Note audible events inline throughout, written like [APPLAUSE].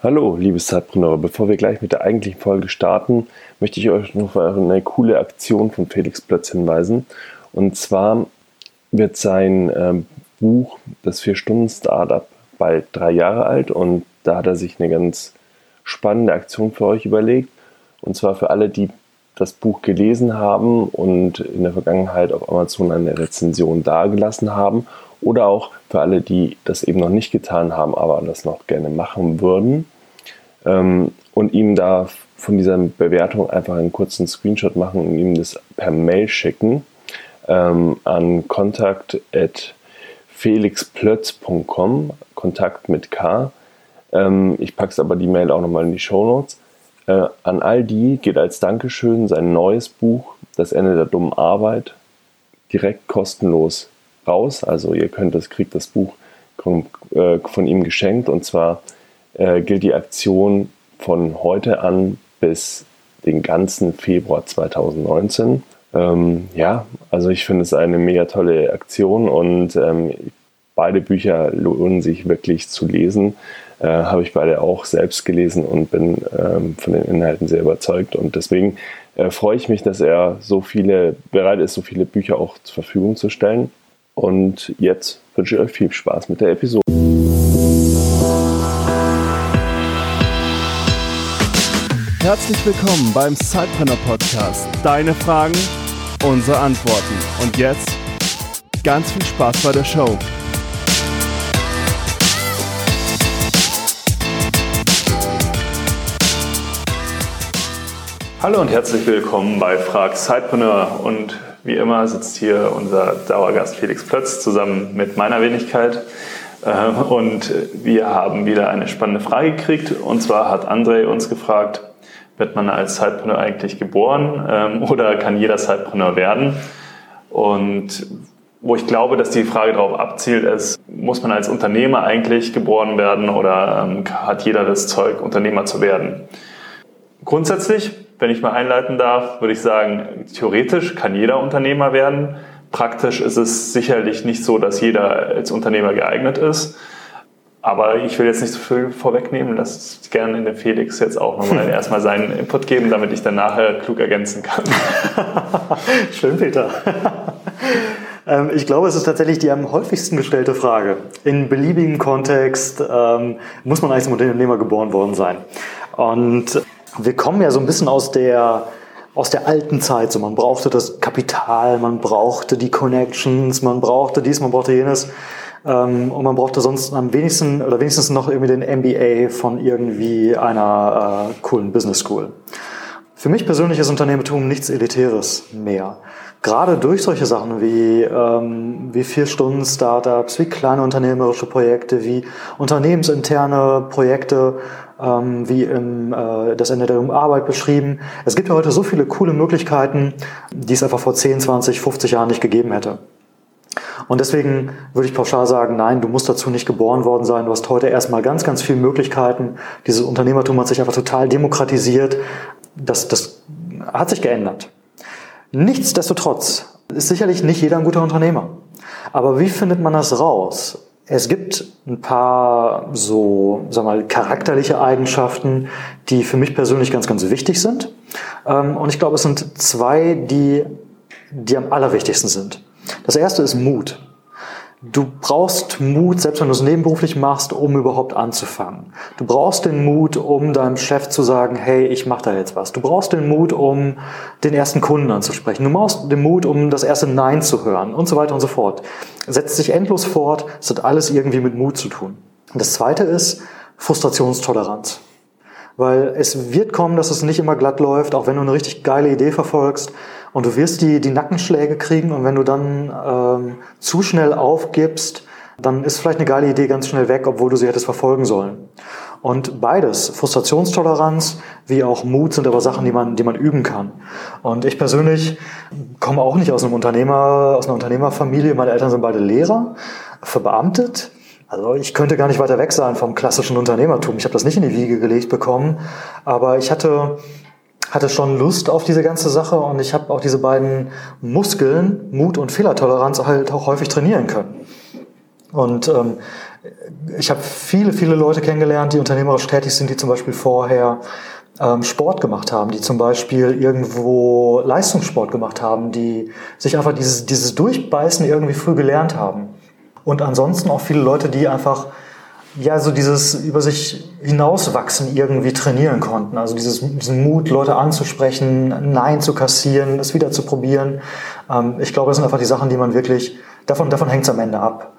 Hallo, liebe Zeitpreneure. Bevor wir gleich mit der eigentlichen Folge starten, möchte ich euch noch auf eine coole Aktion von Felix Plötz hinweisen. Und zwar wird sein äh, Buch Das Vier-Stunden-Startup bald drei Jahre alt und da hat er sich eine ganz spannende Aktion für euch überlegt. Und zwar für alle, die das Buch gelesen haben und in der Vergangenheit auf Amazon eine Rezension dargelassen haben oder auch für alle, die das eben noch nicht getan haben, aber das noch gerne machen würden ähm, und ihm da von dieser Bewertung einfach einen kurzen Screenshot machen und ihm das per Mail schicken ähm, an kontakt.felixplötz.com, Kontakt mit K. Ähm, ich packe es aber die Mail auch nochmal in die Show Notes. Äh, an all die geht als Dankeschön sein neues Buch, Das Ende der dummen Arbeit, direkt kostenlos raus. Also ihr könnt das, kriegt das Buch äh, von ihm geschenkt und zwar äh, gilt die Aktion von heute an bis den ganzen Februar 2019. Ähm, ja, also ich finde es eine mega tolle Aktion und ähm, beide Bücher lohnen sich wirklich zu lesen. Äh, Habe ich beide auch selbst gelesen und bin ähm, von den Inhalten sehr überzeugt. Und deswegen äh, freue ich mich, dass er so viele bereit ist, so viele Bücher auch zur Verfügung zu stellen. Und jetzt wünsche ich euch viel Spaß mit der Episode. Herzlich willkommen beim Sidepreneur Podcast. Deine Fragen, unsere Antworten. Und jetzt ganz viel Spaß bei der Show. Hallo und herzlich willkommen bei Frag Sidepreneur und wie immer sitzt hier unser Dauergast Felix Plötz zusammen mit meiner Wenigkeit. Äh, und wir haben wieder eine spannende Frage gekriegt. Und zwar hat André uns gefragt, wird man als Zeitpreneur eigentlich geboren ähm, oder kann jeder Zeitpreneur werden? Und wo ich glaube, dass die Frage darauf abzielt, ist, muss man als Unternehmer eigentlich geboren werden oder ähm, hat jeder das Zeug, Unternehmer zu werden? Grundsätzlich wenn ich mal einleiten darf, würde ich sagen, theoretisch kann jeder Unternehmer werden. Praktisch ist es sicherlich nicht so, dass jeder als Unternehmer geeignet ist. Aber ich will jetzt nicht so viel vorwegnehmen. Lass gerne den Felix jetzt auch nochmal [LAUGHS] erstmal seinen Input geben, damit ich dann nachher klug ergänzen kann. [LAUGHS] Schön, Peter. [LAUGHS] Ähm, ich glaube, es ist tatsächlich die am häufigsten gestellte Frage. In beliebigem Kontext ähm, muss man als Unternehmer geboren worden sein. Und wir kommen ja so ein bisschen aus der, aus der alten Zeit. So, man brauchte das Kapital, man brauchte die Connections, man brauchte dies, man brauchte jenes. Ähm, und man brauchte sonst am wenigsten oder wenigstens noch irgendwie den MBA von irgendwie einer äh, coolen Business School. Für mich persönlich ist Unternehmertum nichts Elitäres mehr. Gerade durch solche Sachen wie, ähm, wie Vier-Stunden-Startups, wie kleine unternehmerische Projekte, wie unternehmensinterne Projekte, ähm, wie im äh, das Ende der Arbeit beschrieben. Es gibt ja heute so viele coole Möglichkeiten, die es einfach vor 10, 20, 50 Jahren nicht gegeben hätte. Und deswegen würde ich pauschal sagen, nein, du musst dazu nicht geboren worden sein. Du hast heute erstmal ganz, ganz viele Möglichkeiten. Dieses Unternehmertum hat sich einfach total demokratisiert. Das, das hat sich geändert. Nichtsdestotrotz ist sicherlich nicht jeder ein guter Unternehmer. Aber wie findet man das raus? Es gibt ein paar so, sag mal, charakterliche Eigenschaften, die für mich persönlich ganz, ganz wichtig sind. Ähm, und ich glaube, es sind zwei, die, die am allerwichtigsten sind. Das erste ist Mut. Du brauchst Mut, selbst wenn du es nebenberuflich machst, um überhaupt anzufangen. Du brauchst den Mut, um deinem Chef zu sagen, hey, ich mache da jetzt was. Du brauchst den Mut, um den ersten Kunden anzusprechen. Du brauchst den Mut, um das erste Nein zu hören und so weiter und so fort. Setzt sich endlos fort. Es hat alles irgendwie mit Mut zu tun. Und das zweite ist Frustrationstoleranz. Weil es wird kommen, dass es nicht immer glatt läuft, auch wenn du eine richtig geile Idee verfolgst. Und du wirst die, die Nackenschläge kriegen und wenn du dann ähm, zu schnell aufgibst, dann ist vielleicht eine geile Idee ganz schnell weg, obwohl du sie hättest verfolgen sollen. Und beides, Frustrationstoleranz wie auch Mut, sind aber Sachen, die man, die man üben kann. Und ich persönlich komme auch nicht aus einem Unternehmer, aus einer Unternehmerfamilie. Meine Eltern sind beide Lehrer, verbeamtet. Also ich könnte gar nicht weiter weg sein vom klassischen Unternehmertum. Ich habe das nicht in die Wiege gelegt bekommen, aber ich hatte hatte schon Lust auf diese ganze Sache und ich habe auch diese beiden Muskeln, Mut und Fehlertoleranz, halt auch häufig trainieren können. Und ähm, ich habe viele, viele Leute kennengelernt, die unternehmerisch tätig sind, die zum Beispiel vorher ähm, Sport gemacht haben, die zum Beispiel irgendwo Leistungssport gemacht haben, die sich einfach dieses, dieses Durchbeißen irgendwie früh gelernt haben. Und ansonsten auch viele Leute, die einfach ja, so dieses über sich hinauswachsen irgendwie trainieren konnten. Also dieses, diesen Mut, Leute anzusprechen, Nein zu kassieren, es wieder zu probieren. Ähm, ich glaube, das sind einfach die Sachen, die man wirklich, davon, davon hängt es am Ende ab.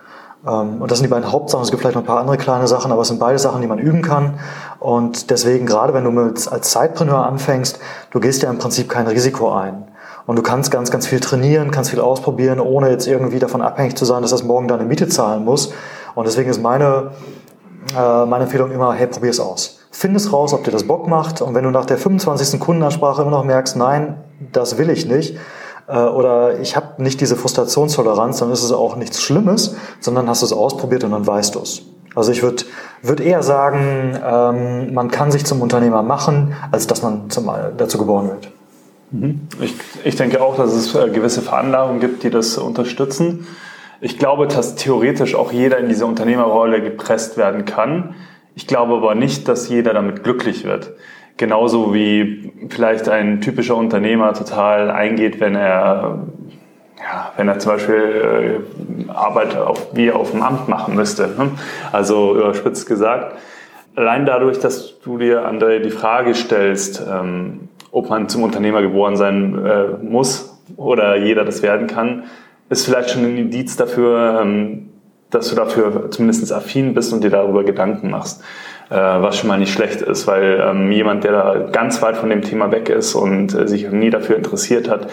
Ähm, und das sind die beiden Hauptsachen. Es gibt vielleicht noch ein paar andere kleine Sachen, aber es sind beide Sachen, die man üben kann. Und deswegen, gerade wenn du mit, als Zeitpreneur anfängst, du gehst ja im Prinzip kein Risiko ein. Und du kannst ganz, ganz viel trainieren, kannst viel ausprobieren, ohne jetzt irgendwie davon abhängig zu sein, dass das morgen deine Miete zahlen muss. Und deswegen ist meine, äh, meine Empfehlung immer, hey, probier es aus. Find es raus, ob dir das Bock macht. Und wenn du nach der 25. Kundenansprache immer noch merkst, nein, das will ich nicht, äh, oder ich habe nicht diese Frustrationstoleranz, dann ist es auch nichts Schlimmes, sondern hast es ausprobiert und dann weißt du es. Also ich würde würd eher sagen, ähm, man kann sich zum Unternehmer machen, als dass man zum, dazu geboren wird. Mhm. Ich, ich denke auch, dass es äh, gewisse Veranlagungen gibt, die das unterstützen. Ich glaube, dass theoretisch auch jeder in diese Unternehmerrolle gepresst werden kann. Ich glaube aber nicht, dass jeder damit glücklich wird. Genauso wie vielleicht ein typischer Unternehmer total eingeht, wenn er, ja, wenn er zum Beispiel äh, Arbeit auf, wie auf dem Amt machen müsste. Ne? Also überspitzt gesagt, allein dadurch, dass du dir, André, die Frage stellst, ähm, ob man zum Unternehmer geboren sein äh, muss oder jeder das werden kann, ist vielleicht schon ein Indiz dafür, ähm, dass du dafür zumindest affin bist und dir darüber Gedanken machst. Äh, was schon mal nicht schlecht ist, weil ähm, jemand, der da ganz weit von dem Thema weg ist und äh, sich nie dafür interessiert hat,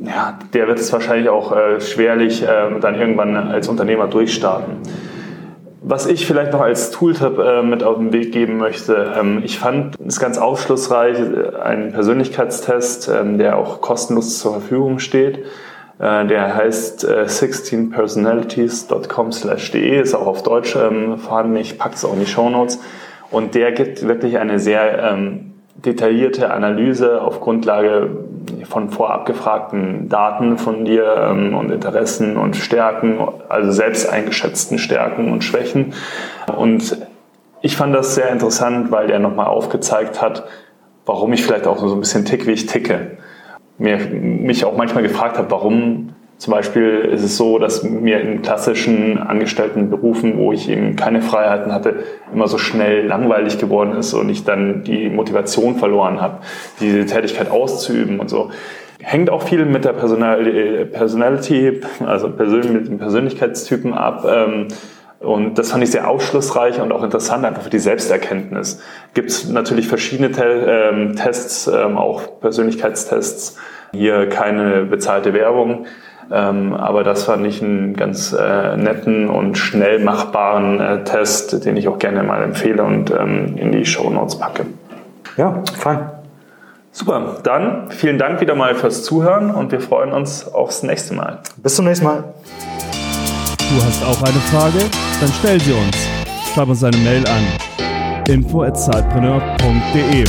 ja, der wird es wahrscheinlich auch äh, schwerlich äh, dann irgendwann als Unternehmer durchstarten. Was ich vielleicht noch als Tooltip mit auf den Weg geben möchte, ähm, ich fand es ganz aufschlussreich, einen Persönlichkeitstest, ähm, der auch kostenlos zur Verfügung steht. Äh, der heißt äh, 16personalities.com/de, ist auch auf Deutsch ähm, vorhanden. Ich packe es auch in die Show Notes. Und der gibt wirklich eine sehr ähm, detaillierte Analyse auf Grundlage von vorab gefragten Daten von dir ähm, und Interessen und Stärken, also selbst eingeschätzten Stärken und Schwächen. Und ich fand das sehr interessant, weil der nochmal aufgezeigt hat, warum ich vielleicht auch so ein bisschen tick, wie ich ticke mir, mich auch manchmal gefragt habe, warum zum Beispiel ist es so, dass mir in klassischen Angestelltenberufen, wo ich eben keine Freiheiten hatte, immer so schnell langweilig geworden ist und ich dann die Motivation verloren habe, diese Tätigkeit auszuüben und so. Hängt auch viel mit der Personality, also mit den Persönlichkeitstypen ab. Ähm, und das fand ich sehr aufschlussreich und auch interessant, einfach für die Selbsterkenntnis. Gibt es natürlich verschiedene Te ähm, Tests, ähm, auch Persönlichkeitstests. Hier keine bezahlte Werbung. Ähm, aber das fand ich einen ganz äh, netten und schnell machbaren äh, Test, den ich auch gerne mal empfehle und ähm, in die Show Notes packe. Ja, fein. Super, dann vielen Dank wieder mal fürs Zuhören und wir freuen uns aufs nächste Mal. Bis zum nächsten Mal. Du hast auch eine Frage? Dann stell sie uns. Schreib uns eine Mail an info@zeitpreneur.de.